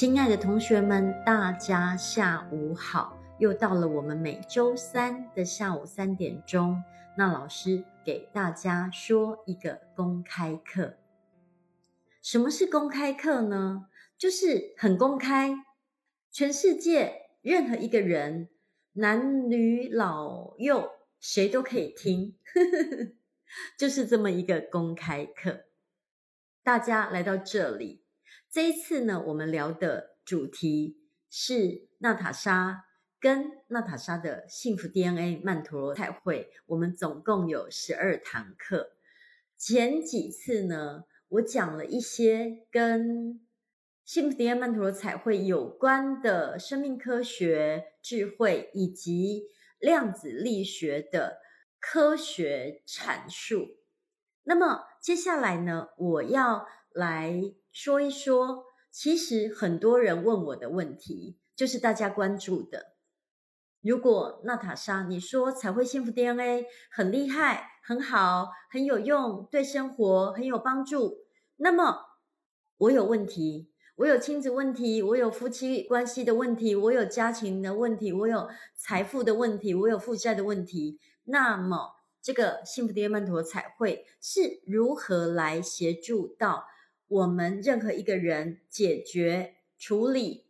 亲爱的同学们，大家下午好！又到了我们每周三的下午三点钟，那老师给大家说一个公开课。什么是公开课呢？就是很公开，全世界任何一个人，男女老幼，谁都可以听，就是这么一个公开课。大家来到这里。这一次呢，我们聊的主题是娜塔莎跟娜塔莎的幸福 DNA 曼陀罗彩绘。我们总共有十二堂课。前几次呢，我讲了一些跟幸福 DNA 曼陀罗彩绘有关的生命科学、智慧以及量子力学的科学阐述。那么接下来呢，我要来。说一说，其实很多人问我的问题，就是大家关注的。如果娜塔莎，你说彩绘幸福 DNA 很厉害、很好、很有用，对生活很有帮助，那么我有问题，我有亲子问题，我有夫妻关系的问题，我有家庭的问题，我有财富的问题，我有负债的问题，那么这个幸福 DNA 曼陀彩绘是如何来协助到？我们任何一个人解决、处理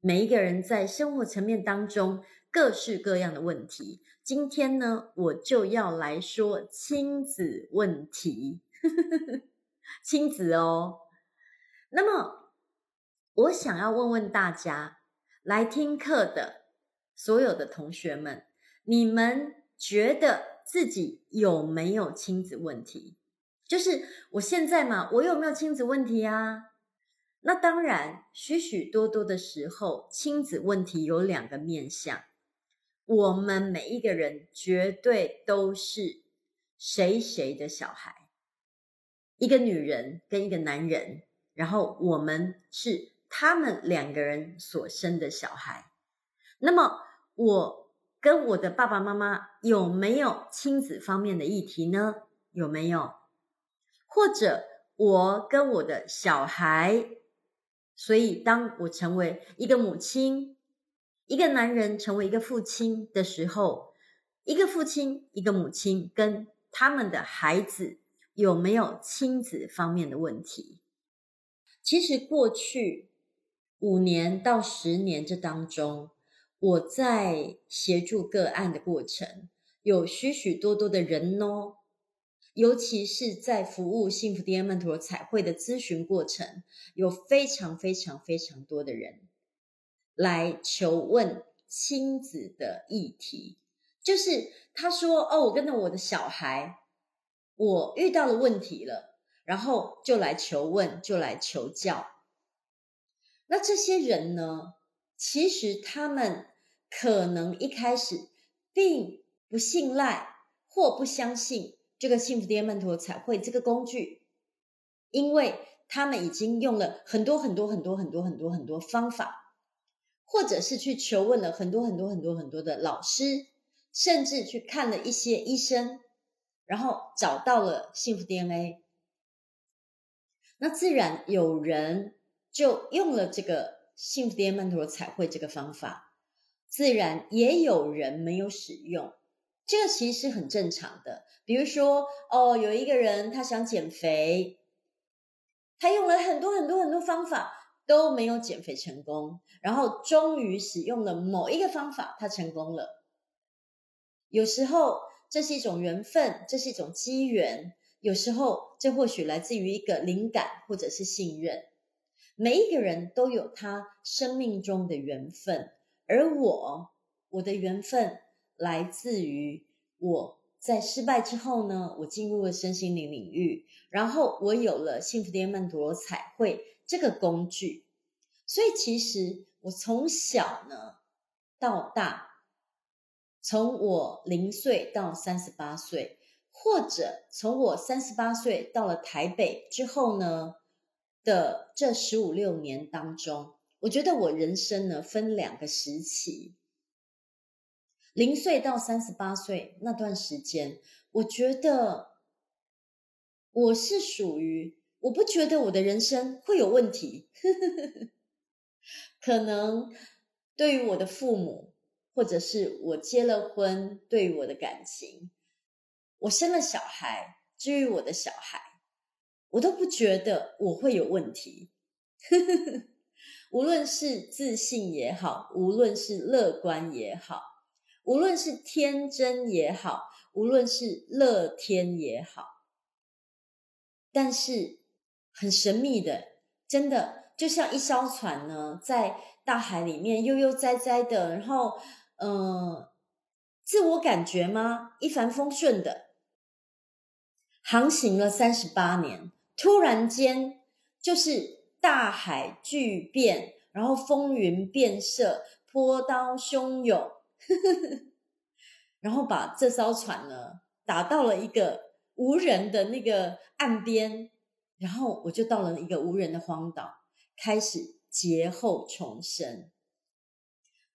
每一个人在生活层面当中各式各样的问题。今天呢，我就要来说亲子问题，亲子哦。那么，我想要问问大家，来听课的所有的同学们，你们觉得自己有没有亲子问题？就是我现在嘛，我有没有亲子问题啊？那当然，许许多多的时候，亲子问题有两个面向。我们每一个人绝对都是谁谁的小孩，一个女人跟一个男人，然后我们是他们两个人所生的小孩。那么，我跟我的爸爸妈妈有没有亲子方面的议题呢？有没有？或者我跟我的小孩，所以当我成为一个母亲，一个男人成为一个父亲的时候，一个父亲，一个母亲跟他们的孩子有没有亲子方面的问题？其实过去五年到十年这当中，我在协助个案的过程，有许许多多的人哦。尤其是在服务幸福 DNA 曼陀罗彩绘的咨询过程，有非常非常非常多的人来求问亲子的议题，就是他说：“哦，我跟着我的小孩，我遇到了问题了，然后就来求问，就来求教。”那这些人呢，其实他们可能一开始并不信赖或不相信。这个幸福 DNA 曼陀彩绘这个工具，因为他们已经用了很多很多很多很多很多很多方法，或者是去求问了很多很多很多很多的老师，甚至去看了一些医生，然后找到了幸福 DNA。那自然有人就用了这个幸福 DNA 曼陀彩绘这个方法，自然也有人没有使用。这个其实很正常的，比如说，哦，有一个人他想减肥，他用了很多很多很多方法都没有减肥成功，然后终于使用了某一个方法，他成功了。有时候这是一种缘分，这是一种机缘；有时候这或许来自于一个灵感或者是信任。每一个人都有他生命中的缘分，而我，我的缘分。来自于我在失败之后呢，我进入了身心灵领域，然后我有了幸福 DNA 曼陀罗彩绘这个工具，所以其实我从小呢到大，从我零岁到三十八岁，或者从我三十八岁到了台北之后呢的这十五六年当中，我觉得我人生呢分两个时期。零岁到三十八岁那段时间，我觉得我是属于，我不觉得我的人生会有问题。可能对于我的父母，或者是我结了婚，对于我的感情，我生了小孩，至于我的小孩，我都不觉得我会有问题。无论是自信也好，无论是乐观也好，无论是天真也好，无论是乐天也好，但是很神秘的，真的就像一艘船呢，在大海里面悠悠哉哉的，然后，嗯、自我感觉吗？一帆风顺的航行了三十八年，突然间就是。大海巨变，然后风云变色，波涛汹涌，然后把这艘船呢打到了一个无人的那个岸边，然后我就到了一个无人的荒岛，开始劫后重生。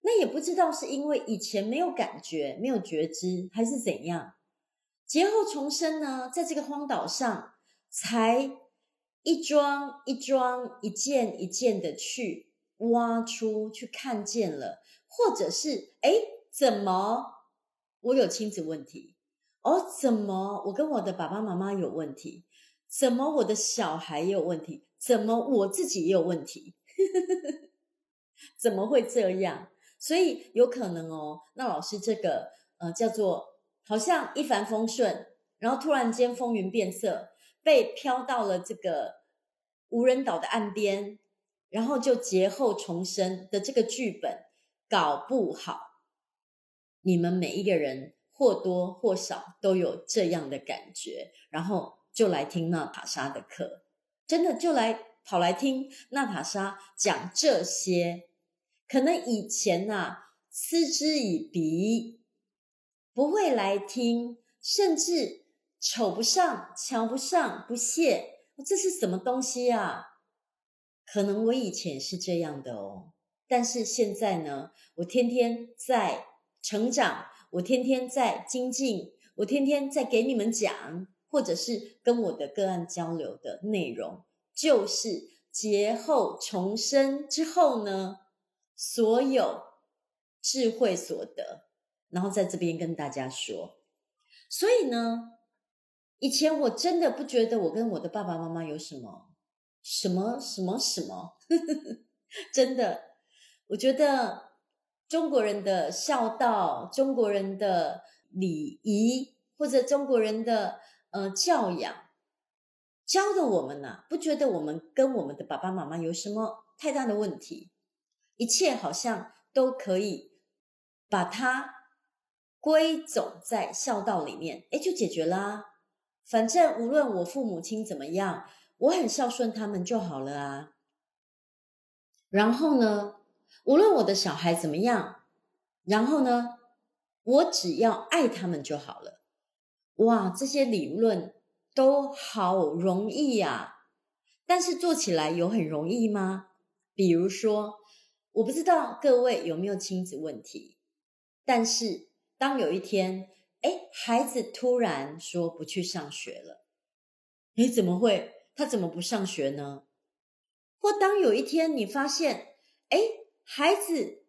那也不知道是因为以前没有感觉、没有觉知，还是怎样，劫后重生呢？在这个荒岛上才。一桩一桩，一件一件的去挖出去看见了，或者是哎，怎么我有亲子问题？哦，怎么我跟我的爸爸妈妈有问题？怎么我的小孩也有问题？怎么我自己也有问题？怎么会这样？所以有可能哦，那老师这个呃叫做好像一帆风顺，然后突然间风云变色。被飘到了这个无人岛的岸边，然后就劫后重生的这个剧本，搞不好你们每一个人或多或少都有这样的感觉，然后就来听娜塔莎的课，真的就来跑来听娜塔莎讲这些，可能以前啊嗤之以鼻，不会来听，甚至。瞅不上，瞧不上，不屑，这是什么东西啊？可能我以前是这样的哦，但是现在呢，我天天在成长，我天天在精进，我天天在给你们讲，或者是跟我的个案交流的内容，就是劫后重生之后呢，所有智慧所得，然后在这边跟大家说，所以呢。以前我真的不觉得我跟我的爸爸妈妈有什么什么什么什么，真的，我觉得中国人的孝道、中国人的礼仪或者中国人的呃教养，教的我们呐，不觉得我们跟我们的爸爸妈妈有什么太大的问题，一切好像都可以把它归总在孝道里面，诶，就解决啦。反正无论我父母亲怎么样，我很孝顺他们就好了啊。然后呢，无论我的小孩怎么样，然后呢，我只要爱他们就好了。哇，这些理论都好容易呀，但是做起来有很容易吗？比如说，我不知道各位有没有亲子问题，但是当有一天。哎，孩子突然说不去上学了，你怎么会？他怎么不上学呢？或当有一天你发现，哎，孩子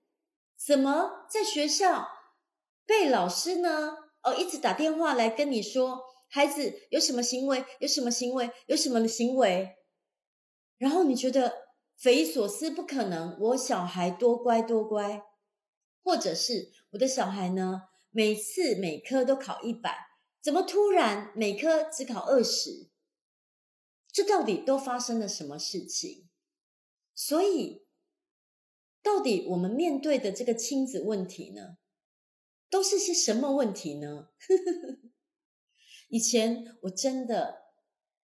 怎么在学校被老师呢？哦，一直打电话来跟你说，孩子有什么行为，有什么行为，有什么行为，然后你觉得匪夷所思，不可能，我小孩多乖多乖，或者是我的小孩呢？每次每科都考一百，怎么突然每科只考二十？这到底都发生了什么事情？所以，到底我们面对的这个亲子问题呢，都是些什么问题呢？以前我真的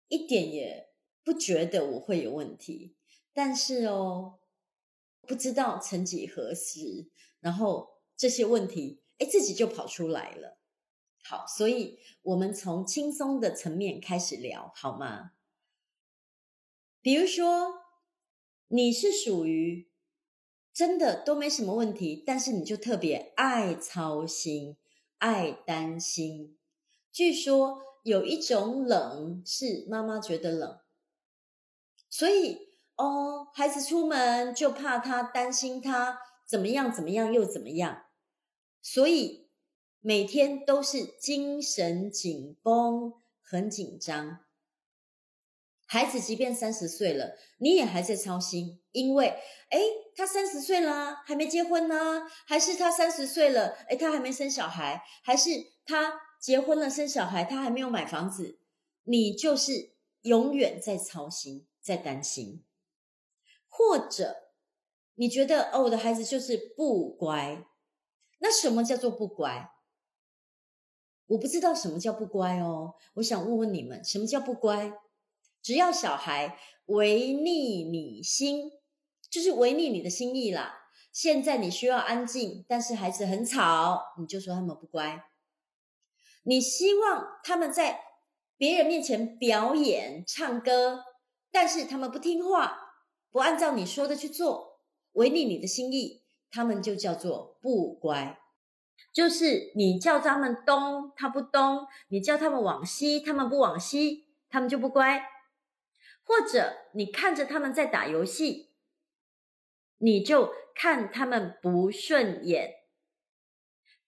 一点也不觉得我会有问题，但是哦，不知道曾几何时，然后这些问题。哎，自己就跑出来了。好，所以我们从轻松的层面开始聊，好吗？比如说，你是属于真的都没什么问题，但是你就特别爱操心、爱担心。据说有一种冷是妈妈觉得冷，所以哦，孩子出门就怕他担心他怎么样怎么样又怎么样，所以每天都是精神紧绷，很紧张。孩子即便三十岁了，你也还在操心，因为诶，他三十岁了，还没结婚呢，还是他三十岁了，诶，他还没生小孩，还是他结婚了生小孩，他还没有买房子，你就是永远在操心，在担心，或者你觉得哦，我的孩子就是不乖，那什么叫做不乖？我不知道什么叫不乖哦，我想问问你们，什么叫不乖？只要小孩违逆你心，就是违逆你的心意啦。现在你需要安静，但是孩子很吵，你就说他们不乖。你希望他们在别人面前表演唱歌，但是他们不听话，不按照你说的去做，违逆你的心意，他们就叫做不乖。就是你叫他们东，他不东；你叫他们往西，他们不往西，他们就不乖。或者你看着他们在打游戏，你就看他们不顺眼，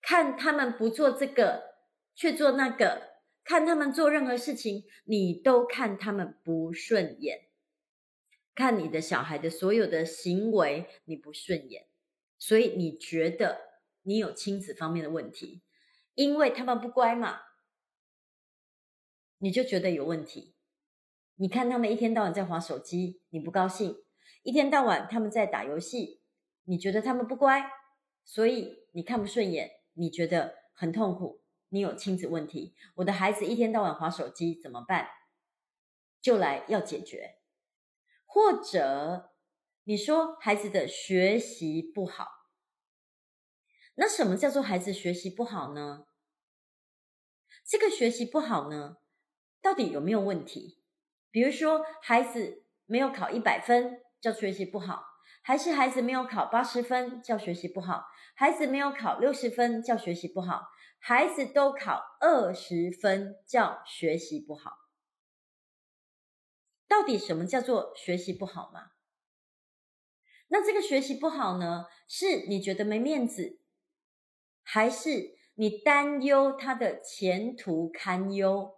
看他们不做这个，却做那个，看他们做任何事情，你都看他们不顺眼，看你的小孩的所有的行为你不顺眼，所以你觉得你有亲子方面的问题，因为他们不乖嘛，你就觉得有问题。你看他们一天到晚在滑手机，你不高兴；一天到晚他们在打游戏，你觉得他们不乖，所以你看不顺眼，你觉得很痛苦，你有亲子问题。我的孩子一天到晚滑手机怎么办？就来要解决。或者你说孩子的学习不好，那什么叫做孩子学习不好呢？这个学习不好呢，到底有没有问题？比如说，孩子没有考一百分，叫学习不好；还是孩子没有考八十分，叫学习不好；孩子没有考六十分，叫学习不好；孩子都考二十分，叫学习不好。到底什么叫做学习不好吗？那这个学习不好呢，是你觉得没面子，还是你担忧他的前途堪忧？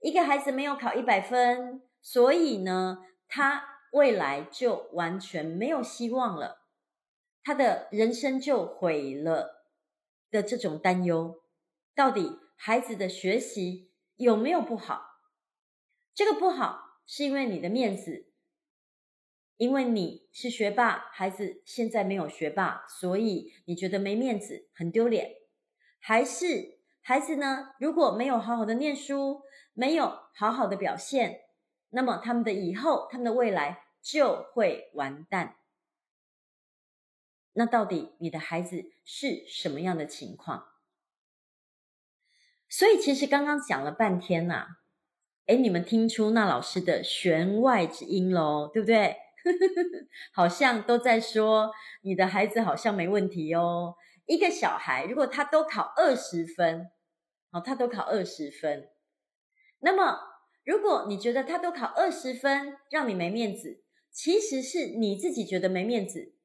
一个孩子没有考一百分，所以呢，他未来就完全没有希望了，他的人生就毁了的这种担忧，到底孩子的学习有没有不好？这个不好是因为你的面子，因为你是学霸，孩子现在没有学霸，所以你觉得没面子，很丢脸，还是孩子呢？如果没有好好的念书，没有好好的表现，那么他们的以后，他们的未来就会完蛋。那到底你的孩子是什么样的情况？所以其实刚刚讲了半天呐，诶，你们听出那老师的弦外之音喽，对不对？好像都在说你的孩子好像没问题哦。一个小孩如果他都考二十分，哦，他都考二十分。那么，如果你觉得他都考二十分，让你没面子，其实是你自己觉得没面子，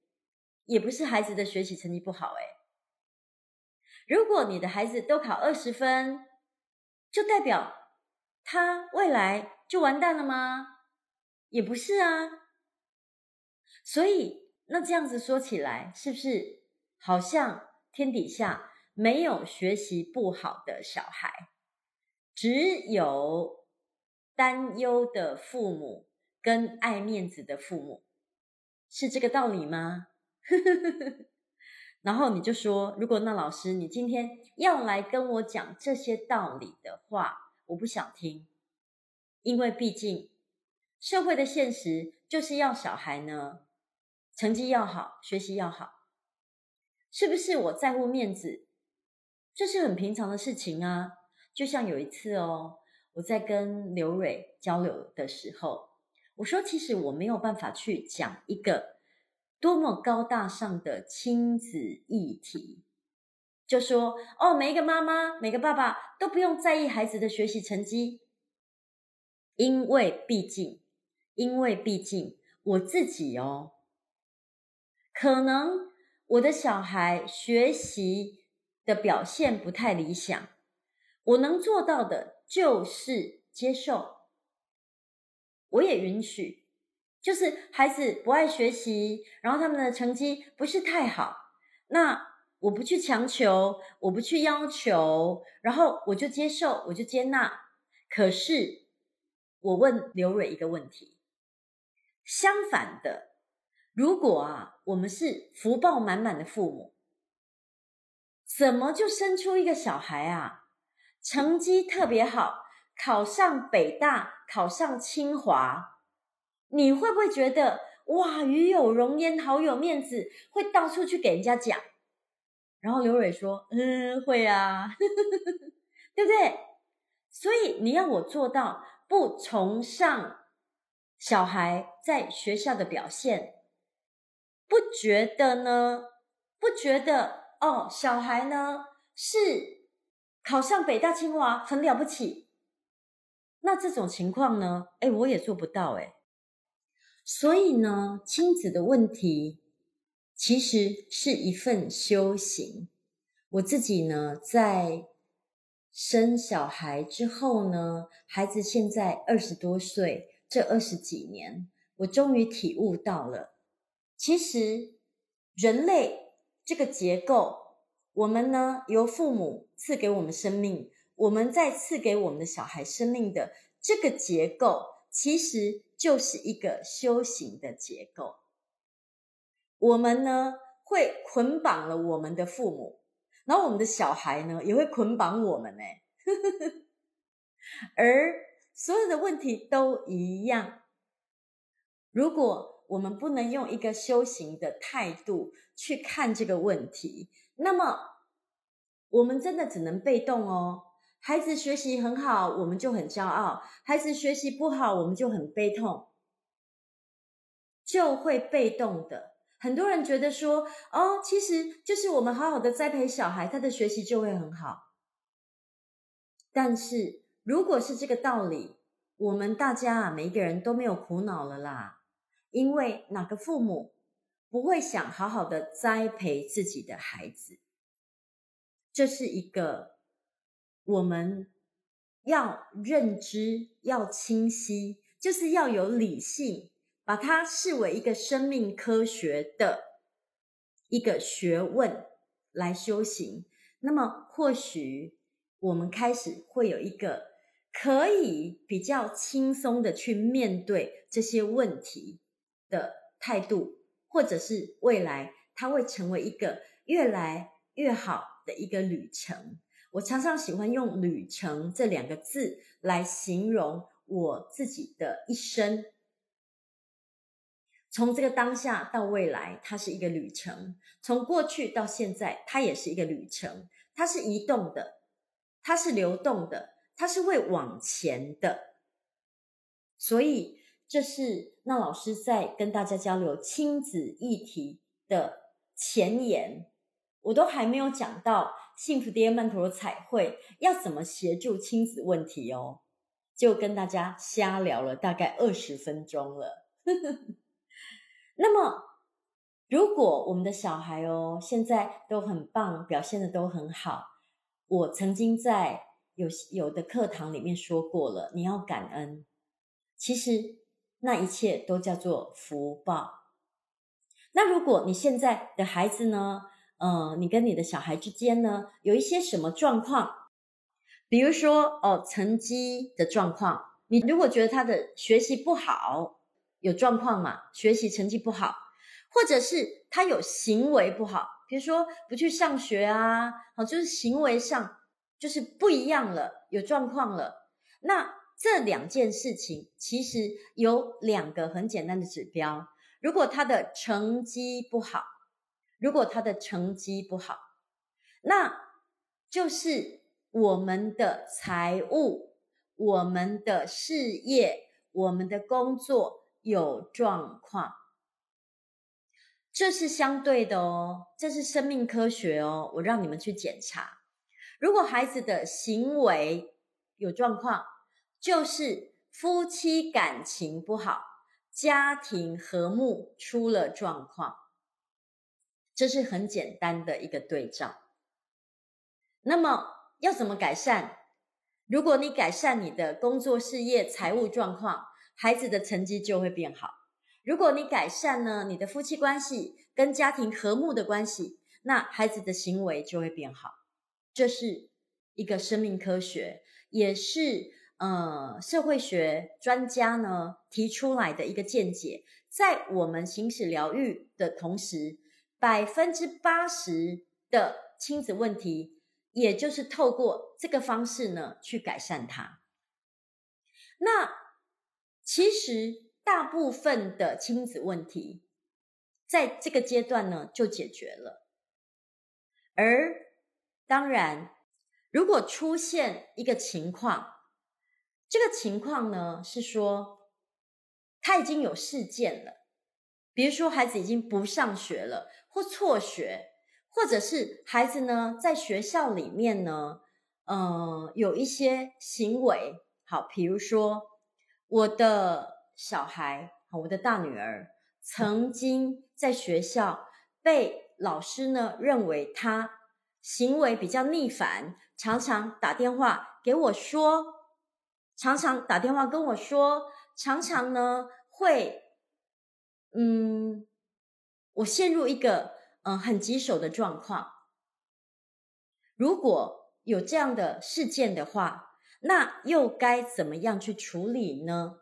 也不是孩子的学习成绩不好。诶，如果你的孩子都考二十分，就代表他未来就完蛋了吗？也不是啊。所以，那这样子说起来，是不是好像天底下没有学习不好的小孩？只有担忧的父母跟爱面子的父母，是这个道理吗？然后你就说，如果那老师你今天要来跟我讲这些道理的话，我不想听，因为毕竟社会的现实就是要小孩呢，成绩要好，学习要好，是不是？我在乎面子，这是很平常的事情啊。就像有一次哦，我在跟刘蕊交流的时候，我说其实我没有办法去讲一个多么高大上的亲子议题，就说哦，每一个妈妈、每个爸爸都不用在意孩子的学习成绩，因为毕竟，因为毕竟我自己哦，可能我的小孩学习的表现不太理想，我能做到的就是接受，我也允许，就是孩子不爱学习，然后他们的成绩不是太好，那我不去强求，我不去要求，然后我就接受，我就接纳。可是我问刘蕊一个问题。相反的，如果啊，我们是福报满满的父母，怎么就生出一个小孩啊？成绩特别好，考上北大，考上清华，你会不会觉得哇，与有荣焉，好有面子，会到处去给人家讲？然后刘蕊说：“嗯，会啊，对不对？所以你要我做到不崇尚。”小孩在学校的表现，不觉得呢？不觉得哦？小孩呢是考上北大清华很了不起？那这种情况呢？哎，我也做不到哎。所以呢，亲子的问题其实是一份修行。我自己呢，在生小孩之后呢，孩子现在二十多岁。这二十几年，我终于体悟到了，其实人类这个结构，我们呢由父母赐给我们生命，我们再赐给我们的小孩生命的这个结构，其实就是一个修行的结构。我们呢会捆绑了我们的父母，然后我们的小孩呢也会捆绑我们呢，而。所有的问题都一样。如果我们不能用一个修行的态度去看这个问题，那么我们真的只能被动哦。孩子学习很好，我们就很骄傲；孩子学习不好，我们就很悲痛，就会被动的。很多人觉得说，哦，其实就是我们好好的栽培小孩，他的学习就会很好。但是。如果是这个道理，我们大家啊，每一个人都没有苦恼了啦。因为哪个父母不会想好好的栽培自己的孩子？这是一个我们要认知、要清晰，就是要有理性，把它视为一个生命科学的一个学问来修行。那么，或许我们开始会有一个。可以比较轻松的去面对这些问题的态度，或者是未来它会成为一个越来越好的一个旅程。我常常喜欢用“旅程”这两个字来形容我自己的一生。从这个当下到未来，它是一个旅程；从过去到现在，它也是一个旅程。它是移动的，它是流动的。它是会往前的，所以这是那老师在跟大家交流亲子议题的前言，我都还没有讲到幸福爹曼陀罗彩绘要怎么协助亲子问题哦，就跟大家瞎聊了大概二十分钟了。那么，如果我们的小孩哦现在都很棒，表现得都很好，我曾经在。有有的课堂里面说过了，你要感恩。其实那一切都叫做福报。那如果你现在的孩子呢，呃，你跟你的小孩之间呢，有一些什么状况，比如说哦，成绩的状况，你如果觉得他的学习不好，有状况嘛，学习成绩不好，或者是他有行为不好，比如说不去上学啊，好，就是行为上。就是不一样了，有状况了。那这两件事情其实有两个很简单的指标。如果他的成绩不好，如果他的成绩不好，那就是我们的财务、我们的事业、我们的工作有状况。这是相对的哦，这是生命科学哦。我让你们去检查。如果孩子的行为有状况，就是夫妻感情不好，家庭和睦出了状况，这是很简单的一个对照。那么要怎么改善？如果你改善你的工作、事业、财务状况，孩子的成绩就会变好。如果你改善呢，你的夫妻关系跟家庭和睦的关系，那孩子的行为就会变好。这是一个生命科学，也是呃社会学专家呢提出来的一个见解。在我们行使疗愈的同时，百分之八十的亲子问题，也就是透过这个方式呢去改善它。那其实大部分的亲子问题，在这个阶段呢就解决了，而。当然，如果出现一个情况，这个情况呢是说他已经有事件了，比如说孩子已经不上学了，或辍学，或者是孩子呢在学校里面呢，呃，有一些行为，好，比如说我的小孩，我的大女儿曾经在学校被老师呢认为他。行为比较逆反，常常打电话给我说，常常打电话跟我说，常常呢会，嗯，我陷入一个嗯很棘手的状况。如果有这样的事件的话，那又该怎么样去处理呢？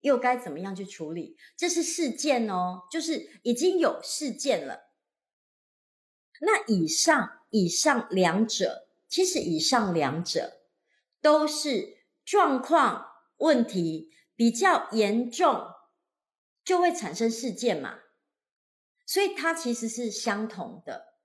又该怎么样去处理？这是事件哦，就是已经有事件了。那以上。以上两者，其实以上两者都是状况问题比较严重，就会产生事件嘛，所以它其实是相同的。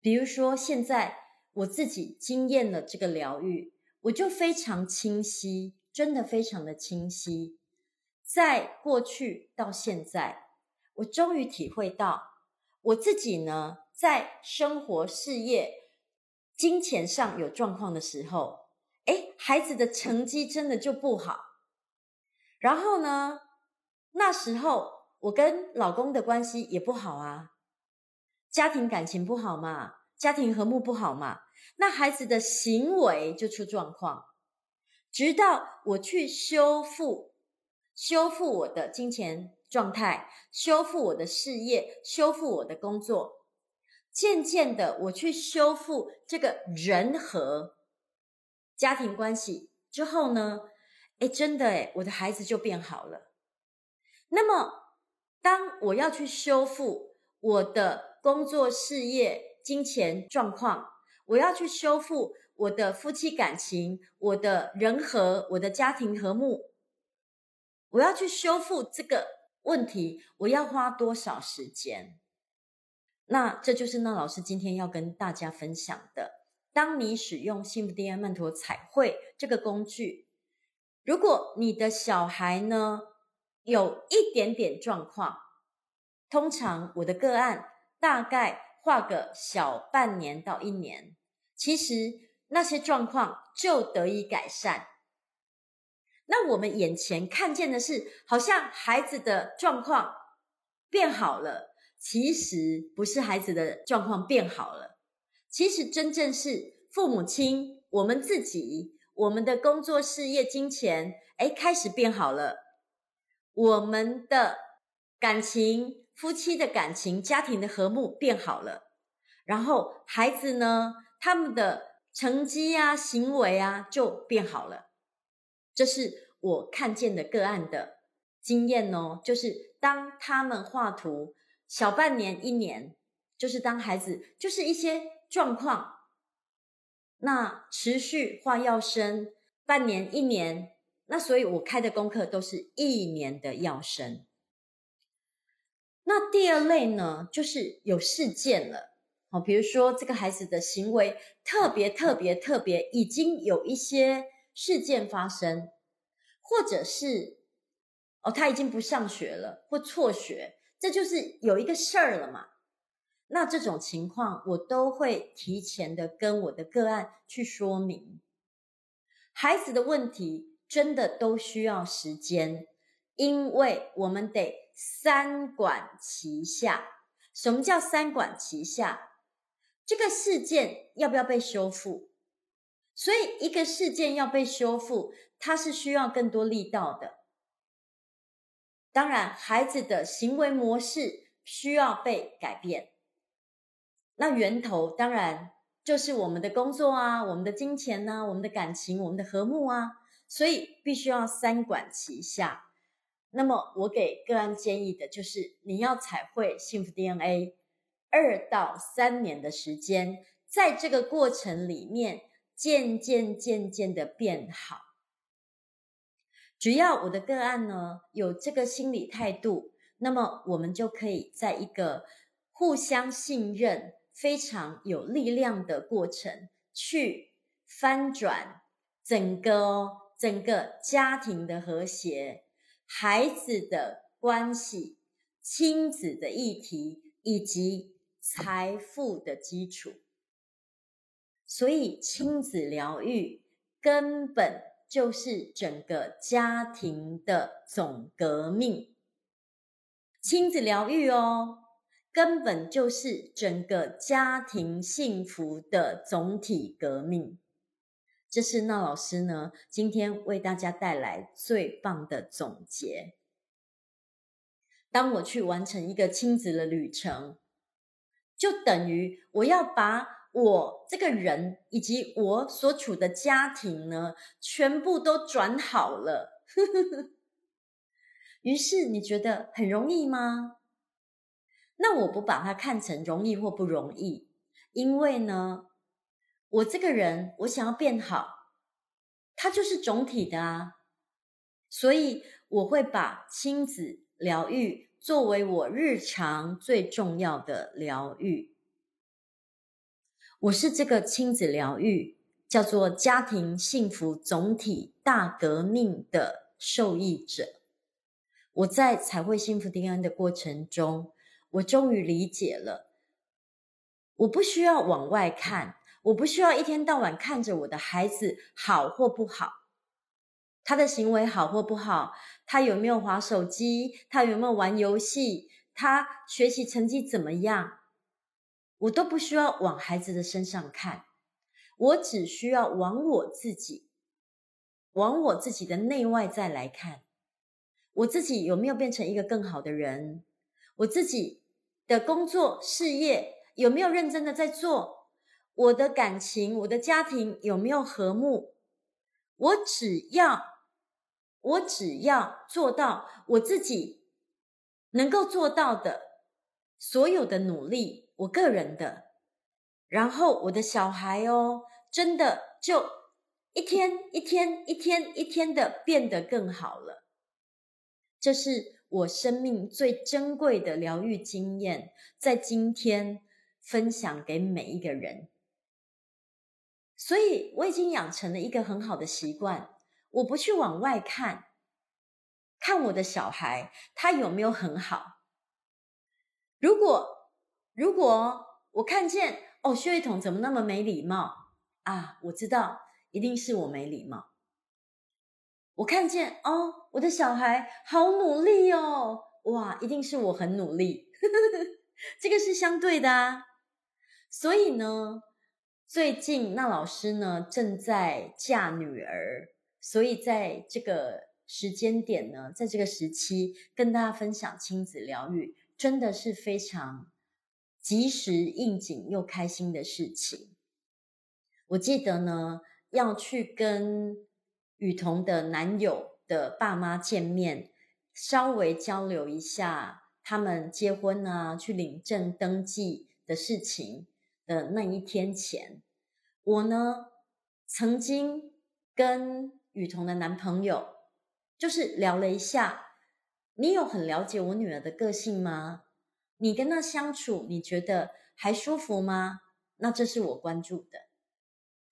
比如说，现在我自己经验了这个疗愈，我就非常清晰，真的非常的清晰。在过去到现在，我终于体会到我自己呢。在生活、事业、金钱上有状况的时候，诶，孩子的成绩真的就不好。然后呢，那时候我跟老公的关系也不好啊，家庭感情不好嘛，家庭和睦不好嘛，那孩子的行为就出状况。直到我去修复、修复我的金钱状态，修复我的事业，修复我的工作。渐渐的，我去修复这个人和家庭关系之后呢，诶，真的诶，我的孩子就变好了。那么，当我要去修复我的工作、事业、金钱状况，我要去修复我的夫妻感情、我的人和、我的家庭和睦，我要去修复这个问题，我要花多少时间？那这就是那老师今天要跟大家分享的。当你使用幸福 DNA 曼陀彩绘这个工具，如果你的小孩呢有一点点状况，通常我的个案大概画个小半年到一年，其实那些状况就得以改善。那我们眼前看见的是，好像孩子的状况变好了。其实不是孩子的状况变好了，其实真正是父母亲，我们自己，我们的工作、事业、金钱，哎，开始变好了。我们的感情、夫妻的感情、家庭的和睦变好了。然后孩子呢，他们的成绩啊、行为啊，就变好了。这是我看见的个案的经验哦，就是当他们画图。小半年、一年，就是当孩子就是一些状况，那持续化药生半年、一年，那所以我开的功课都是一年的药生。那第二类呢，就是有事件了，好，比如说这个孩子的行为特别特别特别，已经有一些事件发生，或者是哦，他已经不上学了，或辍学。这就是有一个事儿了嘛，那这种情况我都会提前的跟我的个案去说明。孩子的问题真的都需要时间，因为我们得三管齐下。什么叫三管齐下？这个事件要不要被修复？所以一个事件要被修复，它是需要更多力道的。当然，孩子的行为模式需要被改变。那源头当然就是我们的工作啊，我们的金钱啊，我们的感情，我们的和睦啊。所以必须要三管齐下。那么我给个案建议的就是，你要彩绘幸福 DNA 二到三年的时间，在这个过程里面渐渐渐渐的变好。只要我的个案呢有这个心理态度，那么我们就可以在一个互相信任、非常有力量的过程，去翻转整个哦整个家庭的和谐。孩子的关系、亲子的议题以及财富的基础，所以亲子疗愈根本就是整个家庭的总革命。亲子疗愈哦，根本就是整个家庭幸福的总体革命。这是那老师呢，今天为大家带来最棒的总结。当我去完成一个亲子的旅程，就等于我要把我这个人以及我所处的家庭呢，全部都转好了。于是你觉得很容易吗？那我不把它看成容易或不容易，因为呢，我这个人，我想要变好，它就是总体的啊，所以我会把亲子疗愈作为我日常最重要的疗愈。我是这个亲子疗愈叫做家庭幸福总体大革命的受益者。我在彩绘幸福 DNA 的过程中，我终于理解了，我不需要往外看。我不需要一天到晚看着我的孩子好或不好，他的行为好或不好，他有没有滑手机，他有没有玩游戏，他学习成绩怎么样，我都不需要往孩子的身上看，我只需要往我自己，往我自己的内外在来看，我自己有没有变成一个更好的人，我自己的工作事业有没有认真的在做。我的感情，我的家庭有没有和睦？我只要，我只要做到我自己能够做到的所有的努力，我个人的，然后我的小孩哦，真的就一天一天一天一天的变得更好了。这是我生命最珍贵的疗愈经验，在今天分享给每一个人。所以我已经养成了一个很好的习惯，我不去往外看，看我的小孩他有没有很好。如果如果我看见哦，薛玉彤怎么那么没礼貌啊？我知道一定是我没礼貌。我看见哦，我的小孩好努力哦，哇，一定是我很努力。这个是相对的啊。所以呢，最近，那老师呢正在嫁女儿，所以在这个时间点呢，在这个时期跟大家分享亲子疗愈，真的是非常及时应景又开心的事情。我记得呢，要去跟雨桐的男友的爸妈见面，稍微交流一下他们结婚啊，去领证登记的事情。的那一天前，我呢曾经跟雨桐的男朋友就是聊了一下，你有很了解我女儿的个性吗？你跟她相处，你觉得还舒服吗？那这是我关注的。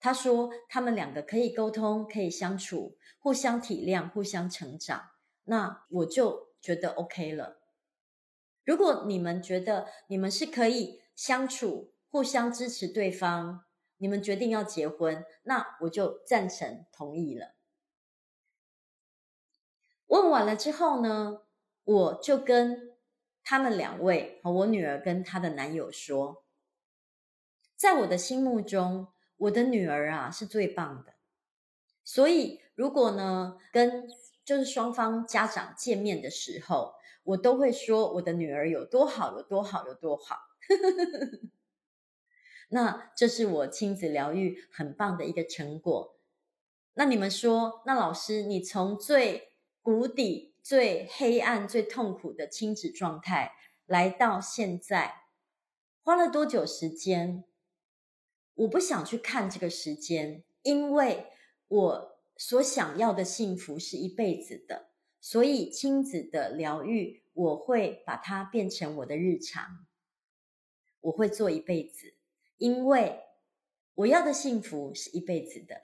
他说他们两个可以沟通，可以相处，互相体谅，互相成长。那我就觉得 OK 了。如果你们觉得你们是可以相处，互相支持对方，你们决定要结婚，那我就赞成同意了。问完了之后呢，我就跟他们两位和我女儿跟她的男友说，在我的心目中，我的女儿啊是最棒的。所以如果呢跟就是双方家长见面的时候，我都会说我的女儿有多好，有多好，有多好。那这是我亲子疗愈很棒的一个成果。那你们说，那老师，你从最谷底、最黑暗、最痛苦的亲子状态来到现在，花了多久时间？我不想去看这个时间，因为我所想要的幸福是一辈子的，所以亲子的疗愈，我会把它变成我的日常，我会做一辈子，因为我要的幸福是一辈子的。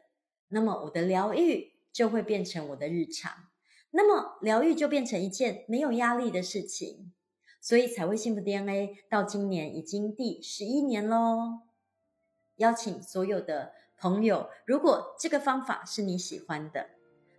那么我的疗愈就会变成我的日常，那么疗愈就变成一件没有压力的事情，所以彩绘幸福 DNA 到今年已经第十一年喽。邀请所有的朋友，如果这个方法是你喜欢的，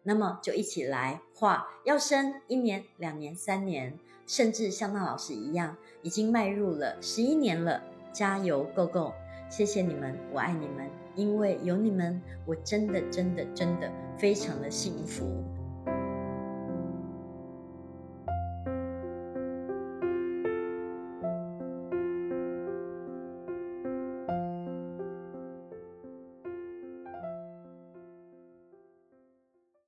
那么就一起来画，要生一年、两年、三年，甚至像那老师一样，已经迈入了十一年了，加油，Go Go！谢谢你们，我爱你们，因为有你们，我真的真的真的非常的幸福。